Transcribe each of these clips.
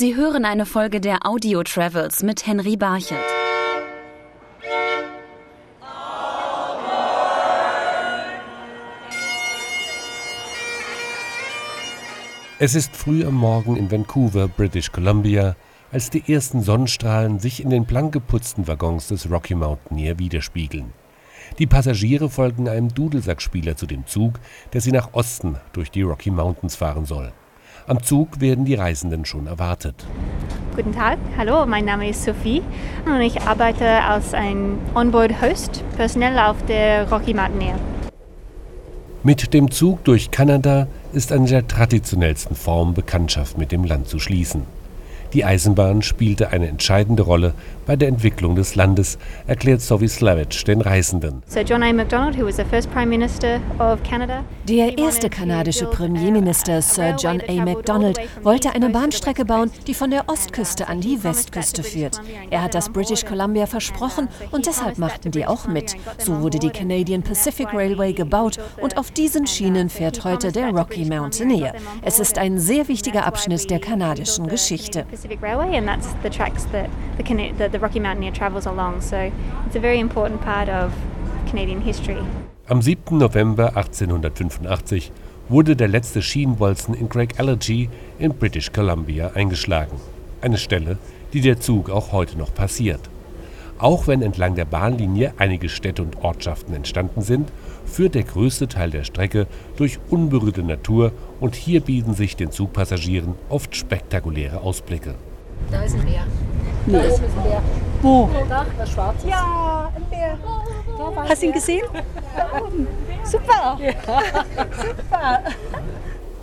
Sie hören eine Folge der Audio Travels mit Henry Barchelt. Es ist früh am Morgen in Vancouver, British Columbia, als die ersten Sonnenstrahlen sich in den blank geputzten Waggons des Rocky Mountaineer widerspiegeln. Die Passagiere folgen einem Dudelsackspieler zu dem Zug, der sie nach Osten durch die Rocky Mountains fahren soll. Am Zug werden die Reisenden schon erwartet. Guten Tag, hallo, mein Name ist Sophie und ich arbeite als ein Onboard-Host, personell auf der Rocky Mountaineer. Mit dem Zug durch Kanada ist eine der traditionellsten Formen, Bekanntschaft mit dem Land zu schließen. Die Eisenbahn spielte eine entscheidende Rolle bei der Entwicklung des Landes, erklärt Sophie Slavich den Reisenden. Der erste kanadische Premierminister Sir John A. Macdonald wollte eine Bahnstrecke bauen, die von der Ostküste an die Westküste führt. Er hat das British Columbia versprochen und deshalb machten die auch mit. So wurde die Canadian Pacific Railway gebaut und auf diesen Schienen fährt heute der Rocky Mountaineer. Es ist ein sehr wichtiger Abschnitt der kanadischen Geschichte. Pacific Railway, and that's the tracks that the, the, the Rocky Mountaineer travels along. So it's a very important part of Canadian history. Am 7. November 1885 wurde der letzte Schienenbolzen in Craig Allergy in British Columbia eingeschlagen. Eine Stelle, die der Zug auch heute noch passiert. Auch wenn entlang der Bahnlinie einige Städte und Ortschaften entstanden sind, führt der größte Teil der Strecke durch unberührte Natur und hier bieten sich den Zugpassagieren oft spektakuläre Ausblicke. Da ist ein Bär. Nee. Da ist ein Bär. Wo? Da, das Schwarze. Ja, ein Bär. Hast du ihn gesehen? Da oben. Super. Ja. Super.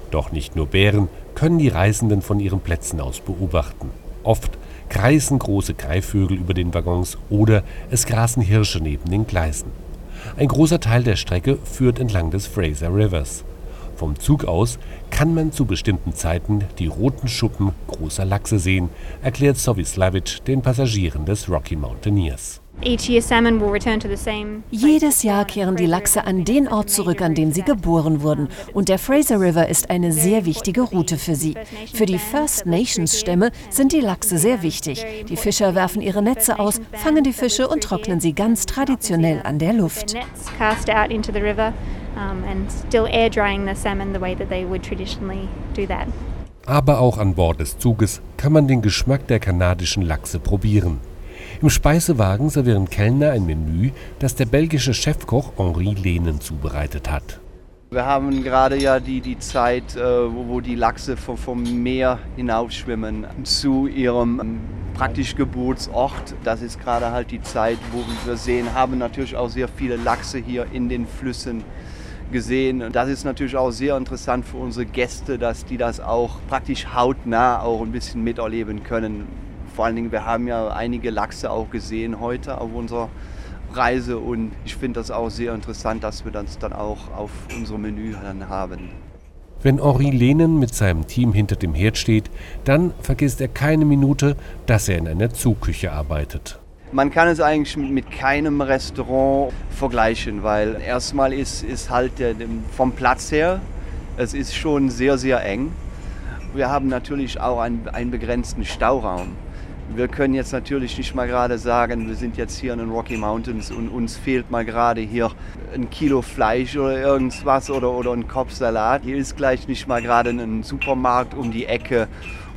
Doch nicht nur Bären können die Reisenden von ihren Plätzen aus beobachten. Oft kreisen große Greifvögel über den Waggons oder es grasen Hirsche neben den Gleisen. Ein großer Teil der Strecke führt entlang des Fraser Rivers. Vom Zug aus kann man zu bestimmten Zeiten die roten Schuppen großer Lachse sehen, erklärt Sovislavic den Passagieren des Rocky Mountaineers. Jedes Jahr kehren die Lachse an den Ort zurück, an dem sie geboren wurden. Und der Fraser River ist eine sehr wichtige Route für sie. Für die First Nations Stämme sind die Lachse sehr wichtig. Die Fischer werfen ihre Netze aus, fangen die Fische und trocknen sie ganz traditionell an der Luft. Aber auch an Bord des Zuges kann man den Geschmack der kanadischen Lachse probieren. Im Speisewagen servieren Kellner ein Menü, das der belgische Chefkoch Henri Lehnen zubereitet hat. Wir haben gerade ja die, die Zeit, äh, wo, die Lachse vom, Meer hinaufschwimmen zu ihrem ähm, praktisch Geburtsort. Das ist gerade halt die Zeit, wo wir sehen, haben natürlich auch sehr viele Lachse hier in den Flüssen gesehen. Das ist natürlich auch sehr interessant für unsere Gäste, dass die das auch praktisch hautnah auch ein bisschen miterleben können vor allen Dingen, wir haben ja einige Lachse auch gesehen heute auf unserer Reise und ich finde das auch sehr interessant, dass wir das dann auch auf unserem Menü dann haben. Wenn Henri Lehnen mit seinem Team hinter dem Herd steht, dann vergisst er keine Minute, dass er in einer Zugküche arbeitet. Man kann es eigentlich mit keinem Restaurant vergleichen, weil erstmal ist, ist halt der, vom Platz her, es ist schon sehr, sehr eng. Wir haben natürlich auch einen, einen begrenzten Stauraum. Wir können jetzt natürlich nicht mal gerade sagen, wir sind jetzt hier in den Rocky Mountains und uns fehlt mal gerade hier ein Kilo Fleisch oder irgendwas oder, oder ein Kopfsalat. Hier ist gleich nicht mal gerade ein Supermarkt um die Ecke.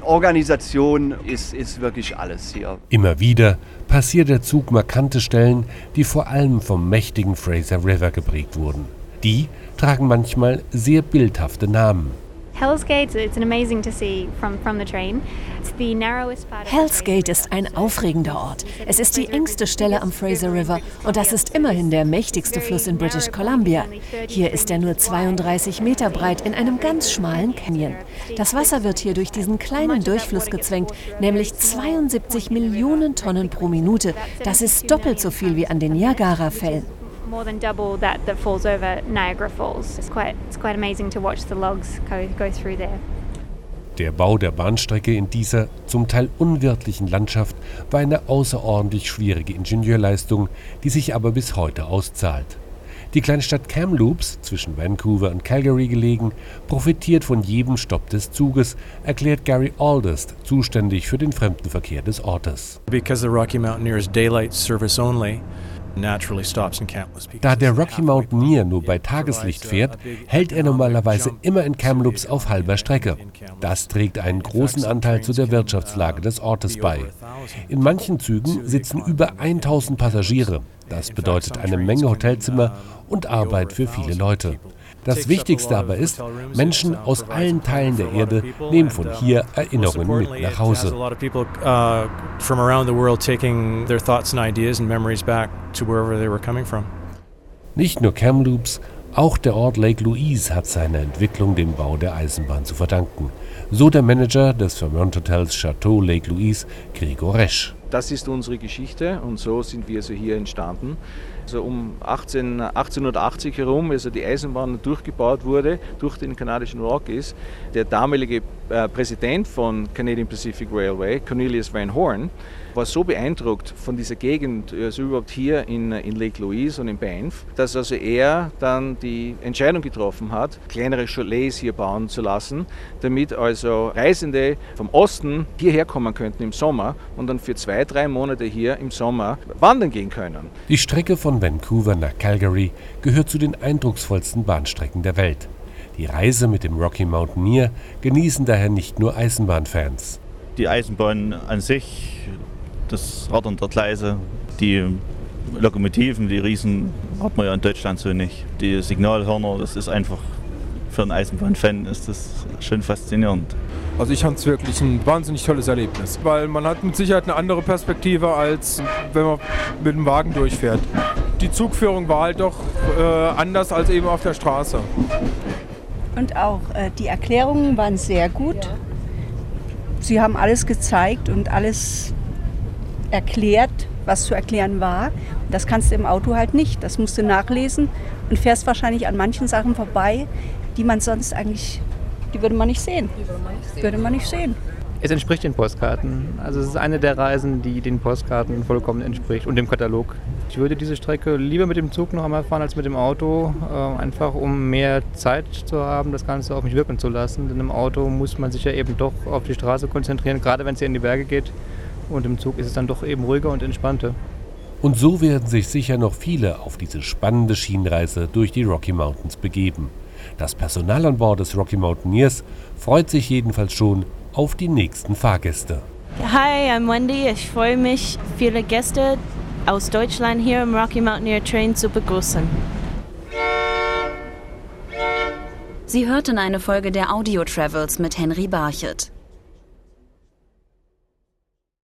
Organisation ist, ist wirklich alles hier. Immer wieder passiert der Zug markante Stellen, die vor allem vom mächtigen Fraser River geprägt wurden. Die tragen manchmal sehr bildhafte Namen. Hell's Gate, it's amazing to see from, from the train. It's the narrowest part Hell's Gate ist ein aufregender Ort. Es ist die engste Stelle am Fraser River und das ist immerhin der mächtigste Fluss in British Columbia. Hier ist er nur 32 Meter breit in einem ganz schmalen Canyon. Das Wasser wird hier durch diesen kleinen Durchfluss gezwängt, nämlich 72 Millionen Tonnen pro Minute. Das ist doppelt so viel wie an den Niagara-Fällen more than double that that falls over Niagara Falls. It's quite, it's quite amazing to watch the logs go, go through there. Der Bau der Bahnstrecke in dieser zum Teil unwirtlichen Landschaft war eine außerordentlich schwierige Ingenieurleistung, die sich aber bis heute auszahlt. Die Kleinstadt Kamloops, zwischen Vancouver und Calgary gelegen, profitiert von jedem Stopp des Zuges, erklärt Gary Aldist, zuständig für den Fremdenverkehr des Ortes. Because the Rocky Mountaineer is daylight service only, da der Rocky Mountaineer nur bei Tageslicht fährt, hält er normalerweise immer in Kamloops auf halber Strecke. Das trägt einen großen Anteil zu der Wirtschaftslage des Ortes bei. In manchen Zügen sitzen über 1000 Passagiere. Das bedeutet eine Menge Hotelzimmer und Arbeit für viele Leute. Das Wichtigste aber ist, Menschen aus allen Teilen der Erde nehmen von hier Erinnerungen mit nach Hause. Nicht nur Kamloops, auch der Ort Lake Louise hat seine Entwicklung dem Bau der Eisenbahn zu verdanken. So der Manager des Vermont Hotels Chateau Lake Louise, Gregor Resch. Das ist unsere Geschichte und so sind wir so hier entstanden. Also um 18, 1880 herum, also die Eisenbahn durchgebaut wurde durch den kanadischen Rockies, der damalige äh, Präsident von Canadian Pacific Railway, Cornelius Van Horn, war so beeindruckt von dieser Gegend, also überhaupt hier in, in Lake Louise und in Banff, dass also er dann die Entscheidung getroffen hat, kleinere Chalets hier bauen zu lassen, damit also Reisende vom Osten hierher kommen könnten im Sommer und dann für zwei, drei Monate hier im Sommer wandern gehen können. Die Strecke von Vancouver nach Calgary gehört zu den eindrucksvollsten Bahnstrecken der Welt. Die Reise mit dem Rocky Mountaineer genießen daher nicht nur Eisenbahnfans. Die Eisenbahn an sich, das Rattern der Gleise, die Lokomotiven, die Riesen, hat man ja in Deutschland so nicht. Die Signalhörner, das ist einfach für einen Eisenbahnfan ist das schon faszinierend. Also ich fand es wirklich ein wahnsinnig tolles Erlebnis, weil man hat mit Sicherheit eine andere Perspektive, als wenn man mit dem Wagen durchfährt. Die Zugführung war halt doch äh, anders als eben auf der Straße. Und auch äh, die Erklärungen waren sehr gut. Sie haben alles gezeigt und alles erklärt, was zu erklären war. Das kannst du im Auto halt nicht. Das musst du nachlesen und fährst wahrscheinlich an manchen Sachen vorbei, die man sonst eigentlich, die würde man nicht sehen. Die würde man nicht sehen. Würde man nicht sehen. Es entspricht den Postkarten. Also es ist eine der Reisen, die den Postkarten vollkommen entspricht und dem Katalog. Ich würde diese Strecke lieber mit dem Zug noch einmal fahren als mit dem Auto, äh, einfach um mehr Zeit zu haben, das Ganze auf mich wirken zu lassen. Denn im Auto muss man sich ja eben doch auf die Straße konzentrieren, gerade wenn es hier in die Berge geht. Und im Zug ist es dann doch eben ruhiger und entspannter. Und so werden sich sicher noch viele auf diese spannende Schienenreise durch die Rocky Mountains begeben. Das Personal an Bord des Rocky Mountaineers freut sich jedenfalls schon auf die nächsten Fahrgäste. Hi, I'm Wendy. Ich freue mich, viele Gäste aus Deutschland hier im Rocky Mountaineer Train zu begrüßen. Sie hörten eine Folge der Audio Travels mit Henry Barchet.